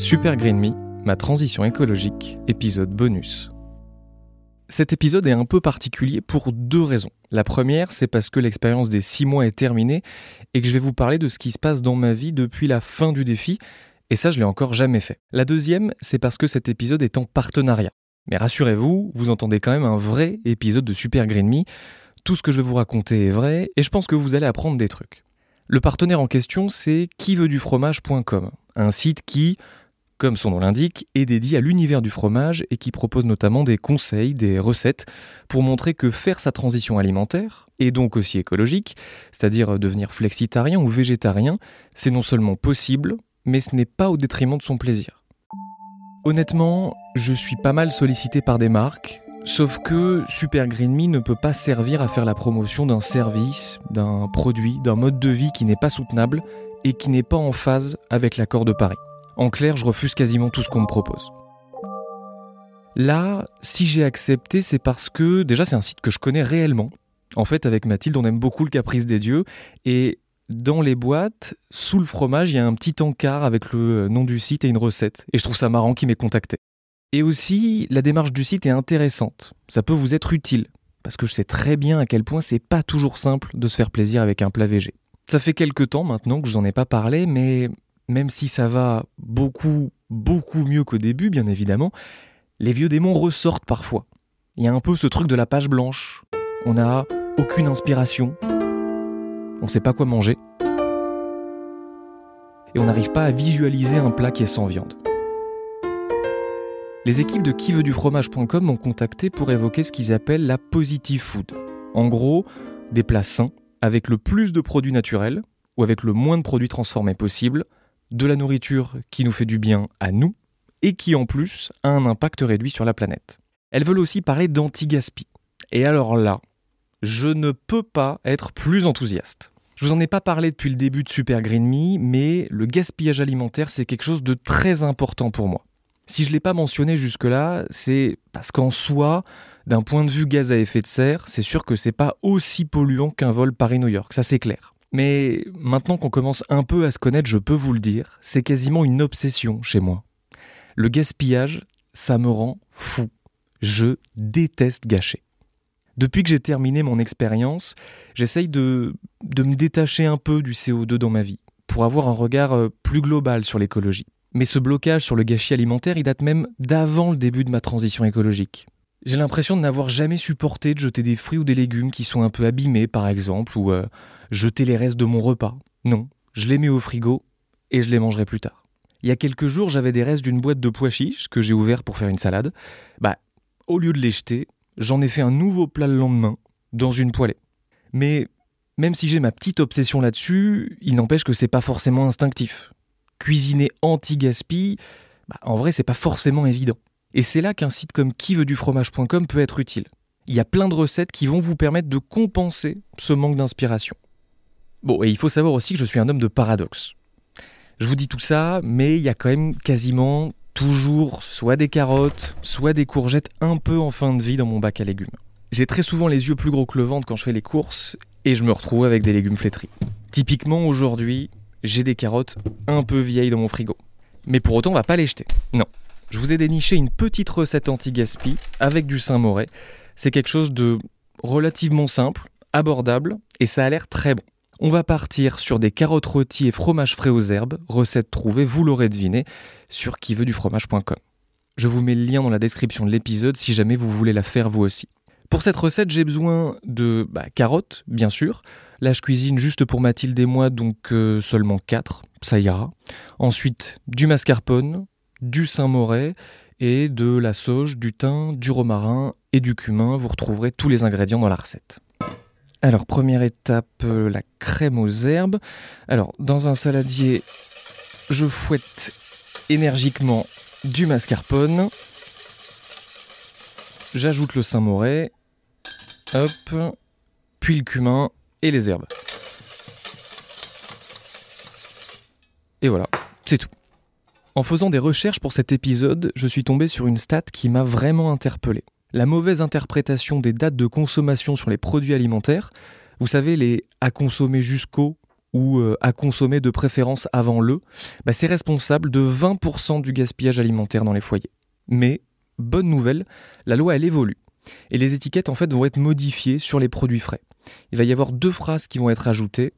Super Green Me, ma transition écologique, épisode bonus. Cet épisode est un peu particulier pour deux raisons. La première, c'est parce que l'expérience des six mois est terminée et que je vais vous parler de ce qui se passe dans ma vie depuis la fin du défi, et ça je l'ai encore jamais fait. La deuxième, c'est parce que cet épisode est en partenariat. Mais rassurez-vous, vous entendez quand même un vrai épisode de Super Green Me. Tout ce que je vais vous raconter est vrai, et je pense que vous allez apprendre des trucs. Le partenaire en question, c'est quiveutdufromage.com, un site qui, comme son nom l'indique, est dédié à l'univers du fromage et qui propose notamment des conseils, des recettes pour montrer que faire sa transition alimentaire, et donc aussi écologique, c'est-à-dire devenir flexitarien ou végétarien, c'est non seulement possible, mais ce n'est pas au détriment de son plaisir. Honnêtement, je suis pas mal sollicité par des marques, sauf que Super Green Me ne peut pas servir à faire la promotion d'un service, d'un produit, d'un mode de vie qui n'est pas soutenable et qui n'est pas en phase avec l'accord de Paris. En clair, je refuse quasiment tout ce qu'on me propose. Là, si j'ai accepté, c'est parce que déjà c'est un site que je connais réellement. En fait, avec Mathilde, on aime beaucoup le caprice des dieux et dans les boîtes, sous le fromage, il y a un petit encart avec le nom du site et une recette. Et je trouve ça marrant qu'il m'ait contacté. Et aussi, la démarche du site est intéressante. Ça peut vous être utile. Parce que je sais très bien à quel point c'est pas toujours simple de se faire plaisir avec un plat végé. Ça fait quelques temps maintenant que je vous en ai pas parlé, mais même si ça va beaucoup, beaucoup mieux qu'au début, bien évidemment, les vieux démons ressortent parfois. Il y a un peu ce truc de la page blanche. On n'a aucune inspiration. On ne sait pas quoi manger. Et on n'arrive pas à visualiser un plat qui est sans viande. Les équipes de quiveudufromage.com m'ont contacté pour évoquer ce qu'ils appellent la positive food. En gros, des plats sains, avec le plus de produits naturels, ou avec le moins de produits transformés possible, de la nourriture qui nous fait du bien à nous et qui en plus a un impact réduit sur la planète. Elles veulent aussi parler d'anti-gaspi. Et alors là, je ne peux pas être plus enthousiaste. Je vous en ai pas parlé depuis le début de Super Green Me, mais le gaspillage alimentaire, c'est quelque chose de très important pour moi. Si je ne l'ai pas mentionné jusque-là, c'est parce qu'en soi, d'un point de vue gaz à effet de serre, c'est sûr que c'est pas aussi polluant qu'un vol Paris-New York, ça c'est clair. Mais maintenant qu'on commence un peu à se connaître, je peux vous le dire, c'est quasiment une obsession chez moi. Le gaspillage, ça me rend fou. Je déteste gâcher. Depuis que j'ai terminé mon expérience, j'essaye de, de me détacher un peu du CO2 dans ma vie, pour avoir un regard euh, plus global sur l'écologie. Mais ce blocage sur le gâchis alimentaire, il date même d'avant le début de ma transition écologique. J'ai l'impression de n'avoir jamais supporté de jeter des fruits ou des légumes qui sont un peu abîmés, par exemple, ou euh, jeter les restes de mon repas. Non, je les mets au frigo et je les mangerai plus tard. Il y a quelques jours, j'avais des restes d'une boîte de pois chiches que j'ai ouvert pour faire une salade. Bah, au lieu de les jeter, j'en ai fait un nouveau plat le lendemain, dans une poêlée. Mais même si j'ai ma petite obsession là-dessus, il n'empêche que c'est pas forcément instinctif. Cuisiner anti-gaspi, bah, en vrai, c'est pas forcément évident. Et c'est là qu'un site comme quiveudufromage.com peut être utile. Il y a plein de recettes qui vont vous permettre de compenser ce manque d'inspiration. Bon, et il faut savoir aussi que je suis un homme de paradoxe. Je vous dis tout ça, mais il y a quand même quasiment toujours soit des carottes, soit des courgettes un peu en fin de vie dans mon bac à légumes. J'ai très souvent les yeux plus gros que le ventre quand je fais les courses et je me retrouve avec des légumes flétris. Typiquement aujourd'hui, j'ai des carottes un peu vieilles dans mon frigo. Mais pour autant, on va pas les jeter. Non, je vous ai déniché une petite recette anti-gaspi avec du Saint-Moré. C'est quelque chose de relativement simple, abordable, et ça a l'air très bon. On va partir sur des carottes rôties et fromage frais aux herbes, recette trouvée, vous l'aurez deviné, sur quiveudufromage.com. Je vous mets le lien dans la description de l'épisode si jamais vous voulez la faire vous aussi. Pour cette recette, j'ai besoin de bah, carottes, bien sûr. Là, je cuisine juste pour Mathilde et moi, donc euh, seulement 4, ça ira. Ensuite, du mascarpone, du Saint-Moré et de la sauge, du thym, du romarin et du cumin. Vous retrouverez tous les ingrédients dans la recette. Alors, première étape, euh, la crème aux herbes. Alors, dans un saladier, je fouette énergiquement du mascarpone. J'ajoute le Saint-Moré. Hop. Puis le cumin et les herbes. Et voilà, c'est tout. En faisant des recherches pour cet épisode, je suis tombé sur une stat qui m'a vraiment interpellé. La mauvaise interprétation des dates de consommation sur les produits alimentaires, vous savez, les à consommer jusqu'au ou euh, à consommer de préférence avant le, bah, c'est responsable de 20% du gaspillage alimentaire dans les foyers. Mais, bonne nouvelle, la loi elle évolue. Et les étiquettes en fait vont être modifiées sur les produits frais. Il va y avoir deux phrases qui vont être ajoutées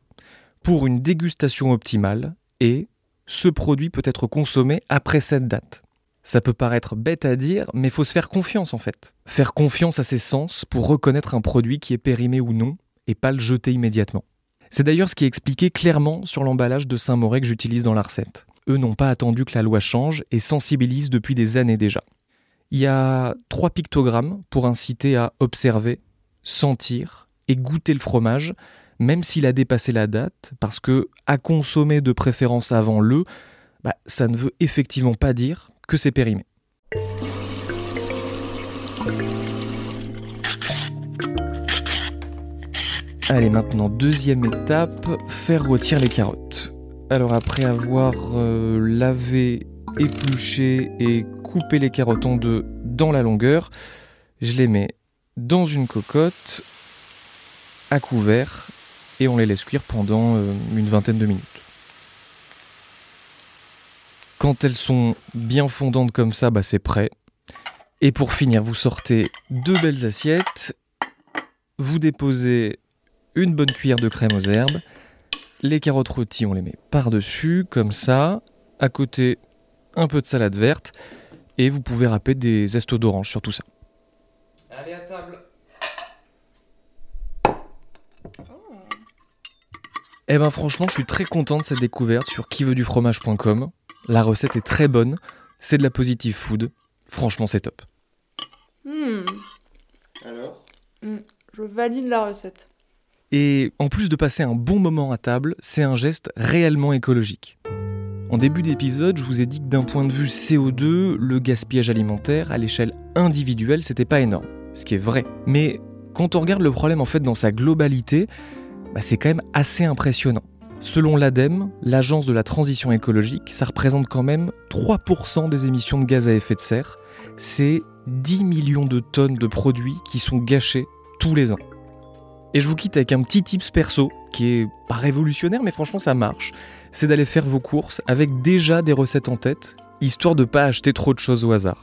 pour une dégustation optimale et ce produit peut être consommé après cette date. Ça peut paraître bête à dire, mais faut se faire confiance en fait. Faire confiance à ses sens pour reconnaître un produit qui est périmé ou non et pas le jeter immédiatement. C'est d'ailleurs ce qui est expliqué clairement sur l'emballage de Saint-Moré que j'utilise dans la recette. Eux n'ont pas attendu que la loi change et sensibilisent depuis des années déjà. Il y a trois pictogrammes pour inciter à observer, sentir et goûter le fromage, même s'il a dépassé la date, parce que à consommer de préférence avant le, bah, ça ne veut effectivement pas dire que c'est périmé. Allez, maintenant, deuxième étape, faire rôtir les carottes. Alors après avoir euh, lavé, épluché et coupé les carottes en deux dans la longueur, je les mets dans une cocotte à couvert et on les laisse cuire pendant euh, une vingtaine de minutes. Quand elles sont bien fondantes comme ça, bah c'est prêt. Et pour finir, vous sortez deux belles assiettes, vous déposez une bonne cuillère de crème aux herbes, les carottes rôties, on les met par-dessus, comme ça, à côté un peu de salade verte, et vous pouvez râper des zestos d'orange sur tout ça. Allez à table Eh ben franchement, je suis très content de cette découverte sur quiveudufromage.com. La recette est très bonne, c'est de la positive food. Franchement, c'est top. Hmm. Alors Hmm. Je valide la recette. Et en plus de passer un bon moment à table, c'est un geste réellement écologique. En début d'épisode, je vous ai dit que d'un point de vue CO2, le gaspillage alimentaire à l'échelle individuelle, c'était pas énorme. Ce qui est vrai. Mais quand on regarde le problème en fait dans sa globalité, bah, c'est quand même assez impressionnant. Selon l'ADEME, l'agence de la transition écologique, ça représente quand même 3% des émissions de gaz à effet de serre. C'est 10 millions de tonnes de produits qui sont gâchés tous les ans. Et je vous quitte avec un petit tips perso, qui est pas révolutionnaire, mais franchement ça marche. C'est d'aller faire vos courses avec déjà des recettes en tête, histoire de pas acheter trop de choses au hasard.